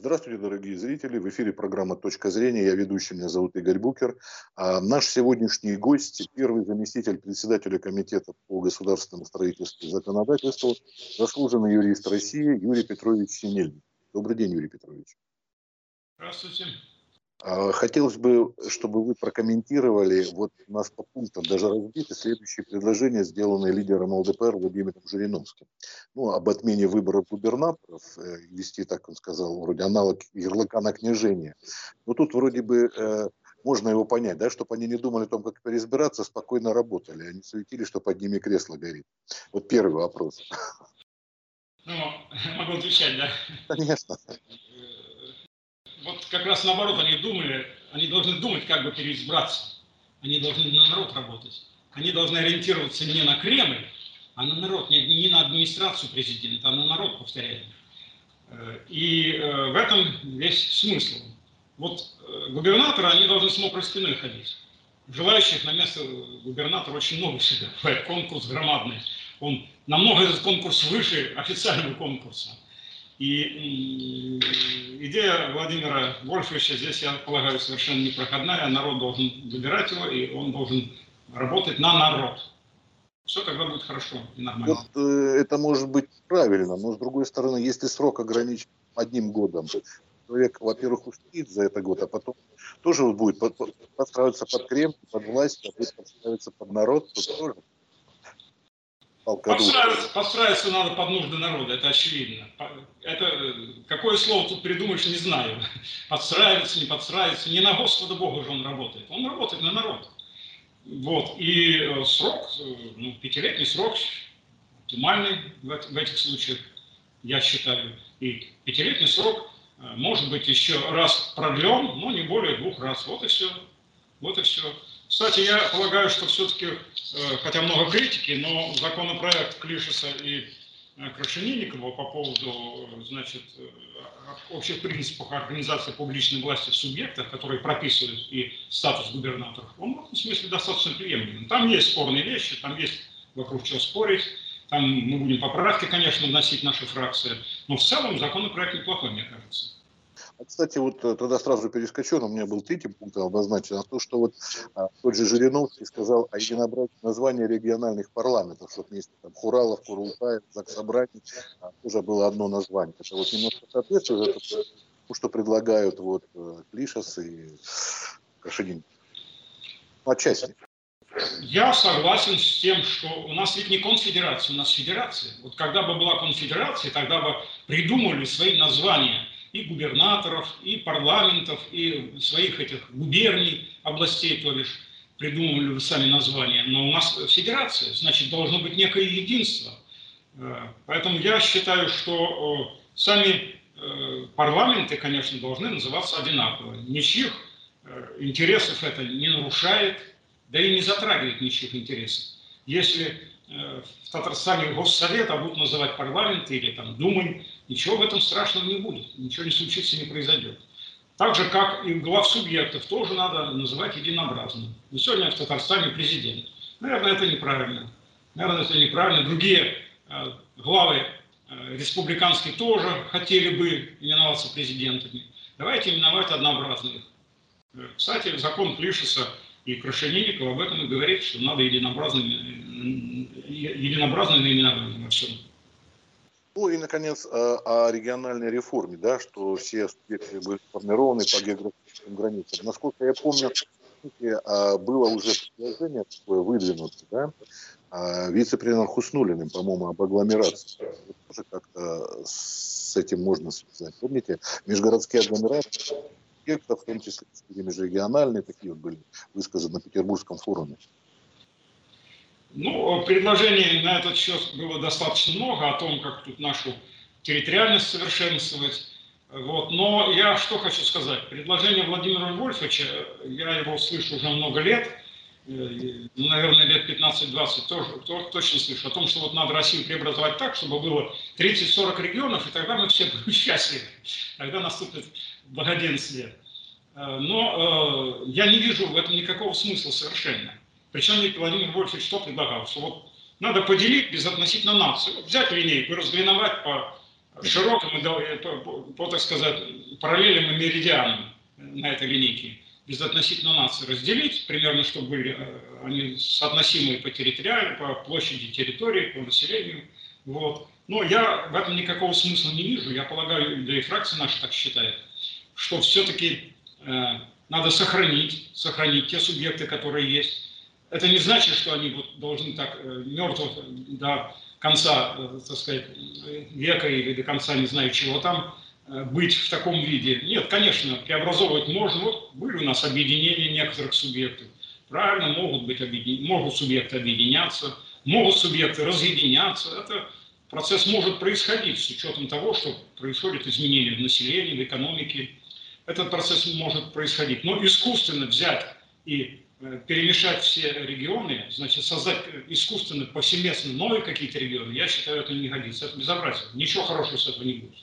Здравствуйте, дорогие зрители. В эфире программа «Точка зрения». Я ведущий, меня зовут Игорь Букер. А наш сегодняшний гость, первый заместитель председателя Комитета по государственному строительству и законодательству, заслуженный юрист России Юрий Петрович Синельник. Добрый день, Юрий Петрович. Здравствуйте. А, хотелось бы, чтобы вы прокомментировали, вот у нас по пунктам даже разбиты следующие предложения, сделанные лидером ЛДПР Владимиром Жириновским. Ну, об отмене выборов губернаторов, э, вести, так он сказал, вроде аналог ярлыка на княжение. Но тут вроде бы э, можно его понять, да, чтобы они не думали о том, как переизбираться, спокойно работали. Они суетились, что под ними кресло горит. Вот первый вопрос. Ну, могу отвечать, да? Конечно вот как раз наоборот они думали, они должны думать, как бы переизбраться. Они должны на народ работать. Они должны ориентироваться не на Кремль, а на народ, не, не на администрацию президента, а на народ, повторяю. Э, и э, в этом весь смысл. Вот э, губернаторы, они должны с мокрой спиной ходить. Желающих на место губернатора очень много всегда. Конкурс громадный. Он намного этот конкурс выше официального конкурса. И идея Владимира Вольфовича здесь, я полагаю, совершенно непроходная. Народ должен выбирать его, и он должен работать на народ. Все тогда будет хорошо и нормально. Вот, э, это может быть правильно, но с другой стороны, если срок ограничен одним годом, человек, во-первых, успеет за это год, а потом тоже будет подстраиваться под Кремль, под власть, а будет подстраиваться под народ, то тоже Подстраиваться, подстраиваться надо под нужды народа, это очевидно. Это, какое слово тут придумаешь, не знаю. Подстраиваться, не подстраиваться. Не на Господа Бога же он работает. Он работает на народ. Вот. И э, срок, э, ну, пятилетний срок, оптимальный в, этих случаях, я считаю. И пятилетний срок э, может быть еще раз продлен, но не более двух раз. Вот и все. Вот и все. Кстати, я полагаю, что все-таки, э, хотя много критики, но законопроект Клишеса и э, Крашенинникова по поводу значит, э, общих принципов организации публичной власти в субъектах, которые прописывают и статус губернаторов, он в этом смысле достаточно приемлем. Там есть спорные вещи, там есть вокруг чего спорить, там мы будем поправки, конечно, вносить наша фракция, но в целом законопроект неплохой, мне кажется. А, кстати, вот э, тогда сразу перескочу, но у меня был третий пункт обозначен, а то, что вот а, тот же Жириновский сказал о единообразии названия региональных парламентов, что вместе там Хуралов, Курултаев, Заксобраний а, тоже было одно название. Это вот немножко соответствует тому, что предлагают вот э, Клишас и Кашинин. Отчасти. Я согласен с тем, что у нас ведь не конфедерация, у нас федерация. Вот когда бы была конфедерация, тогда бы придумали свои названия – и губернаторов, и парламентов, и своих этих губерний, областей, то лишь придумывали вы сами название. Но у нас федерация, значит, должно быть некое единство. Э, поэтому я считаю, что э, сами э, парламенты, конечно, должны называться одинаково. Ничьих интересов это не нарушает, да и не затрагивает ничьих интересов. Если в Татарстане Госсовет, будут называть парламент или там Думань, ничего в этом страшного не будет, ничего не случится, не произойдет. Так же, как и глав субъектов, тоже надо называть единообразно. Но сегодня в Татарстане президент. Наверное, это неправильно. Наверное, это неправильно. Другие э, главы э, республиканские тоже хотели бы именоваться президентами. Давайте именовать однообразных. Э, кстати, закон Клишеса и Крашенинников об этом и говорит, что надо единообразными, э, единообразное наименование во всем. Ну и, наконец, о, региональной реформе, да, что все субъекты были сформированы по географическим границам. Насколько я помню, а, было уже предложение такое выдвинуто, да, а, вице-премьером Хуснулиным, по-моему, об агломерации. Тоже как-то с этим можно связать. Помните, межгородские агломерации, в том числе межрегиональные, такие вот были высказаны на Петербургском форуме. Ну, предложений на этот счет было достаточно много о том, как тут нашу территориальность совершенствовать. Вот. Но я что хочу сказать. Предложение Владимира Вольфовича, я его слышу уже много лет, э, ну, наверное, лет 15-20 тоже, точно слышу, о том, что вот надо Россию преобразовать так, чтобы было 30-40 регионов, и тогда мы все будем счастливы. Тогда наступит благоденствие. Э, но э, я не вижу в этом никакого смысла совершенно. Причем Владимир Вольфович что предлагал? Что вот надо поделить безотносительно нацию. взять линейку и по широкому, по, по, так сказать, параллелям и меридианам на этой линейке безотносительно нации разделить, примерно, чтобы были они соотносимые по территориально, по площади территории, по населению. Вот. Но я в этом никакого смысла не вижу. Я полагаю, да и фракция наша так считает, что все-таки э, надо сохранить, сохранить те субъекты, которые есть. Это не значит, что они должны так э, мертвых до конца, э, так сказать, века или до конца не знаю чего там э, быть в таком виде. Нет, конечно, преобразовывать можно. Вот были у нас объединения некоторых субъектов. Правильно, могут, быть объедин... могут субъекты объединяться, могут субъекты разъединяться. Это процесс может происходить с учетом того, что происходит изменение в населении, в экономике. Этот процесс может происходить. Но искусственно взять и перемешать все регионы, значит, создать искусственно повсеместно новые какие-то регионы, я считаю, это не годится. Это безобразие. Ничего хорошего с этого не будет.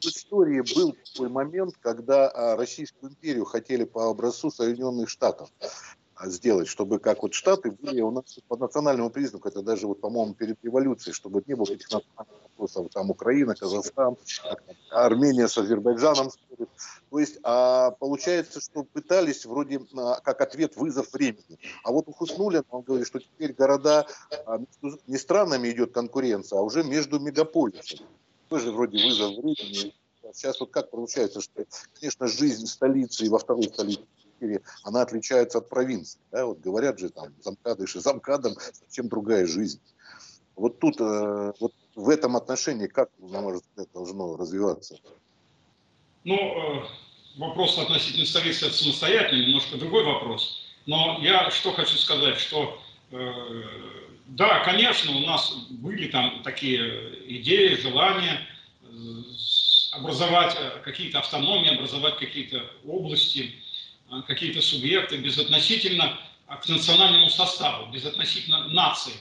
В истории был такой момент, когда а, Российскую империю хотели по образцу Соединенных Штатов. Сделать, чтобы как вот Штаты были у нас по национальному признаку, это даже вот, по-моему, перед революцией, чтобы не было этих национальных вопросов, там Украина, Казахстан, Армения с Азербайджаном. То есть а, получается, что пытались вроде а, как ответ вызов времени. А вот у Хуснулина он говорит, что теперь города, а, не странами идет конкуренция, а уже между мегаполисами. Тоже вроде вызов времени. Сейчас вот как получается, что, конечно, жизнь столицы и во второй столице Питере, она отличается от провинции. Да? Вот говорят же там, замкадыш и замкадом совсем другая жизнь. Вот тут, э, вот в этом отношении, как, на ваш взгляд, должно развиваться? Ну, э, вопрос относительно столицы это самостоятельный, немножко другой вопрос. Но я что хочу сказать, что э, да, конечно, у нас были там такие идеи, желания образовать какие-то автономии, образовать какие-то области. А, какие-то субъекты безотносительно а, к национальному составу, безотносительно нации.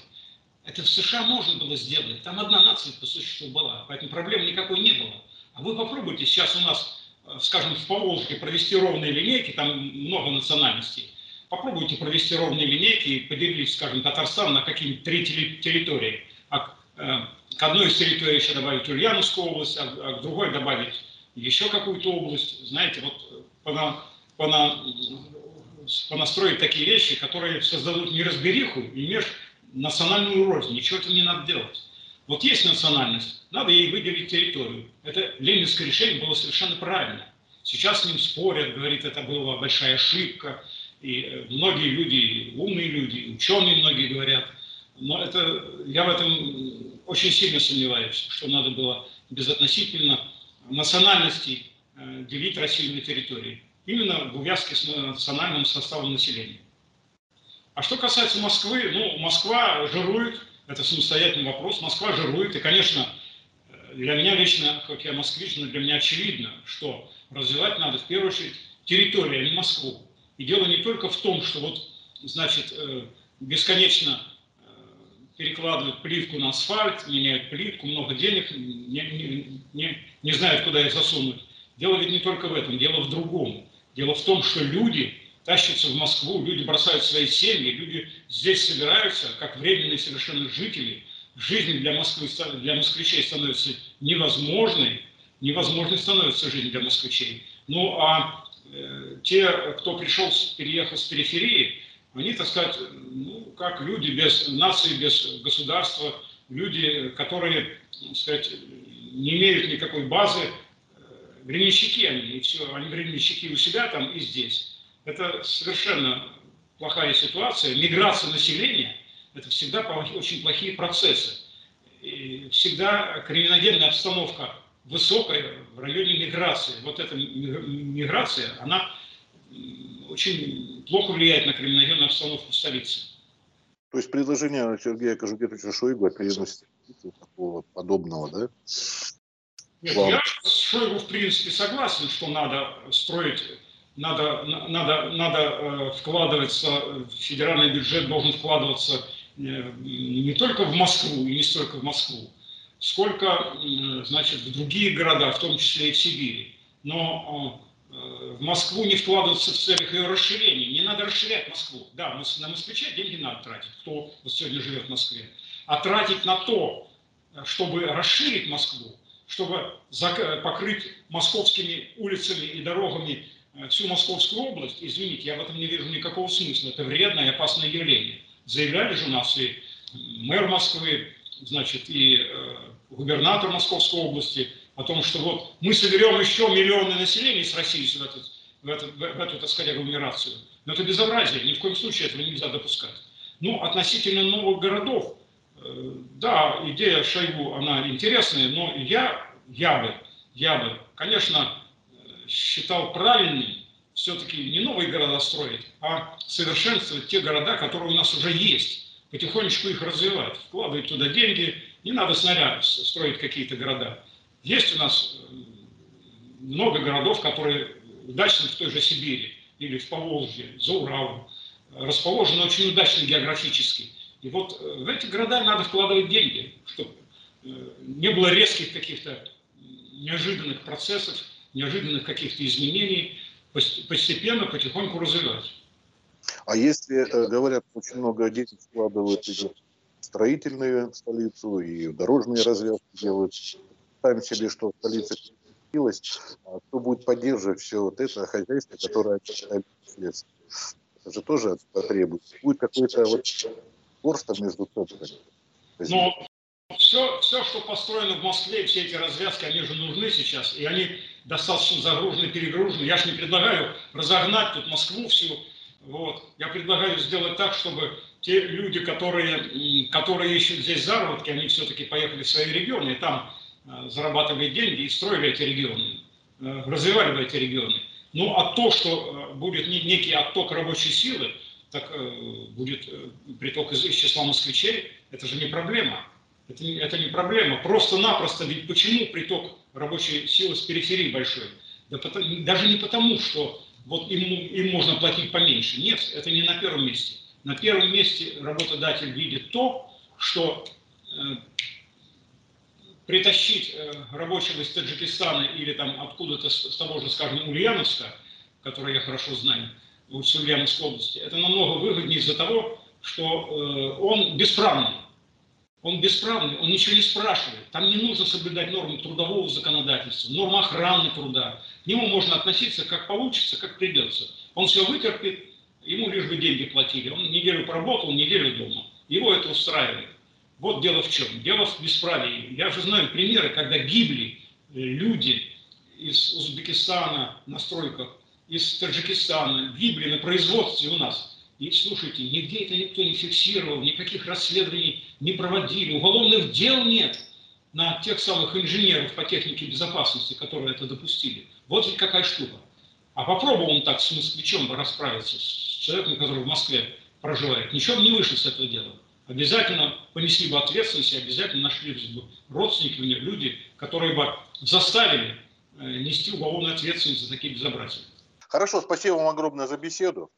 Это в США можно было сделать. Там одна нация по существу была, поэтому проблем никакой не было. А вы попробуйте сейчас у нас, а, скажем, в Поволжье провести ровные линейки, там много национальностей. Попробуйте провести ровные линейки и поделить, скажем, Татарстан на какие-нибудь три территории. А к одной из территорий еще добавить Ульяновскую область, а к другой добавить еще какую-то область. Знаете, вот понастроить такие вещи, которые создадут неразбериху и межнациональную рознь. Ничего этого не надо делать. Вот есть национальность, надо ей выделить территорию. Это ленинское решение было совершенно правильно. Сейчас с ним спорят, говорит, это была большая ошибка. И э, многие люди, умные люди, ученые многие говорят. Но это, я в этом очень сильно сомневаюсь, что надо было безотносительно национальностей э, делить Россию на территории именно в увязке с национальным составом населения. А что касается Москвы, ну, Москва жирует, это самостоятельный вопрос, Москва жирует, и, конечно, для меня лично, как я москвич, но для меня очевидно, что развивать надо в первую очередь территорию, а не Москву. И дело не только в том, что вот, значит, э, бесконечно э, перекладывают плитку на асфальт, меняют плитку, много денег, не, не, не, не знают, куда их засунуть. Дело ведь не только в этом, дело в другом. Дело в том, что люди тащатся в Москву, люди бросают свои семьи, люди здесь собираются, как временные совершенно жители. Жизнь для Москвы, для москвичей становится невозможной, невозможной становится жизнь для москвичей. Ну а э, те, кто пришел, переехал с периферии, они, так сказать, ну, как люди без нации, без государства, люди, которые, так сказать, не имеют никакой базы, временщики они, и все, они временщики у себя там и здесь. Это совершенно плохая ситуация. Миграция населения – это всегда очень плохие процессы. И всегда криминогенная обстановка высокая в районе миграции. Вот эта миграция, она очень плохо влияет на криминогенную обстановку в столице. То есть предложение Сергея Кожугетовича Шойгу о переносе подобного, да? Нет, я с Шойгу, в принципе, согласен, что надо строить, надо, надо, надо э, вкладываться, федеральный бюджет должен вкладываться э, не только в Москву, и не столько в Москву, сколько, значит, в другие города, в том числе и в Сибири. Но э, в Москву не вкладываться в целях ее расширения. Не надо расширять Москву. Да, на москвича деньги надо тратить, кто вот сегодня живет в Москве. А тратить на то, чтобы расширить Москву, чтобы покрыть московскими улицами и дорогами э, всю Московскую область, извините, я в этом не вижу никакого смысла. Это вредное и опасное явление. Заявляли же у нас и мэр Москвы, значит, и э, губернатор Московской области о том, что вот мы соберем еще миллионы населения с России в эту, в эту, в эту так сказать, агломерацию. Но это безобразие, ни в коем случае этого нельзя допускать. Ну, относительно новых городов, э, да, идея Шойгу, она интересная, но я, я бы, я бы, конечно, считал правильным все-таки не новые города строить, а совершенствовать те города, которые у нас уже есть, потихонечку их развивать, вкладывать туда деньги, не надо снаряд строить какие-то города. Есть у нас э, много городов, которые удачны в той же Сибири или в Поволжье, за Уралом, расположены очень удачно географически. И вот э, в эти города надо вкладывать деньги, чтобы э, не было резких каких-то неожиданных процессов, неожиданных каких-то изменений, постепенно, потихоньку развивать. А если, э, говорят, очень много денег вкладывают и строительные столицу, и дорожные развязки делают, ставим себе, что столица переместилась, а кто будет поддерживать все вот это хозяйство, которое? Это же тоже потребует. Будет какой-то вот горсток между цепками. Ну, все, все, что построено в Москве, все эти развязки, они же нужны сейчас, и они достаточно загружены, перегружены. Я же не предлагаю разогнать тут Москву всю. Вот. Я предлагаю сделать так, чтобы те люди, которые, которые ищут здесь заработки, они все-таки поехали в свои регионы, и там э, зарабатывали деньги и строили эти регионы, э, развивали бы эти регионы. Ну, а то, что э, будет некий отток рабочей силы, так будет приток из числа москвичей, это же не проблема. Это, это не проблема. Просто-напросто, ведь почему приток рабочей силы с периферии большой? Да потому, даже не потому, что вот им, им можно платить поменьше. Нет, это не на первом месте. На первом месте работодатель видит то, что э, притащить э, рабочего из Таджикистана или там откуда-то с, с того же, скажем, Ульяновска, который я хорошо знаю, с Ульяновской области, это намного выгоднее из-за того, что э, он бесправный он бесправный, он ничего не спрашивает. Там не нужно соблюдать нормы трудового законодательства, нормы охраны труда. К нему можно относиться как получится, как придется. Он все вытерпит, ему лишь бы деньги платили. Он неделю поработал, неделю дома. Его это устраивает. Вот дело в чем. Дело в бесправии. Я же знаю примеры, когда гибли э, люди из Узбекистана на стройках, из Таджикистана, гибли на производстве у нас – и слушайте, нигде это никто не фиксировал, никаких расследований не проводили, уголовных дел нет на тех самых инженеров по технике безопасности, которые это допустили. Вот ведь какая штука. А попробовал он так с москвичом расправиться, с человеком, который в Москве проживает. Ничего бы не вышло с этого дела. Обязательно понесли бы ответственность, и обязательно нашлись бы родственники у них, люди, которые бы заставили э, нести уголовную ответственность за такие безобразия. Хорошо, спасибо вам огромное за беседу.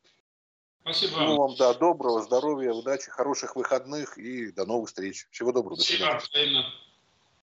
Спасибо. Ну, вам, да, доброго, здоровья, удачи, хороших выходных и до новых встреч. Всего доброго. Спасибо, до свидания.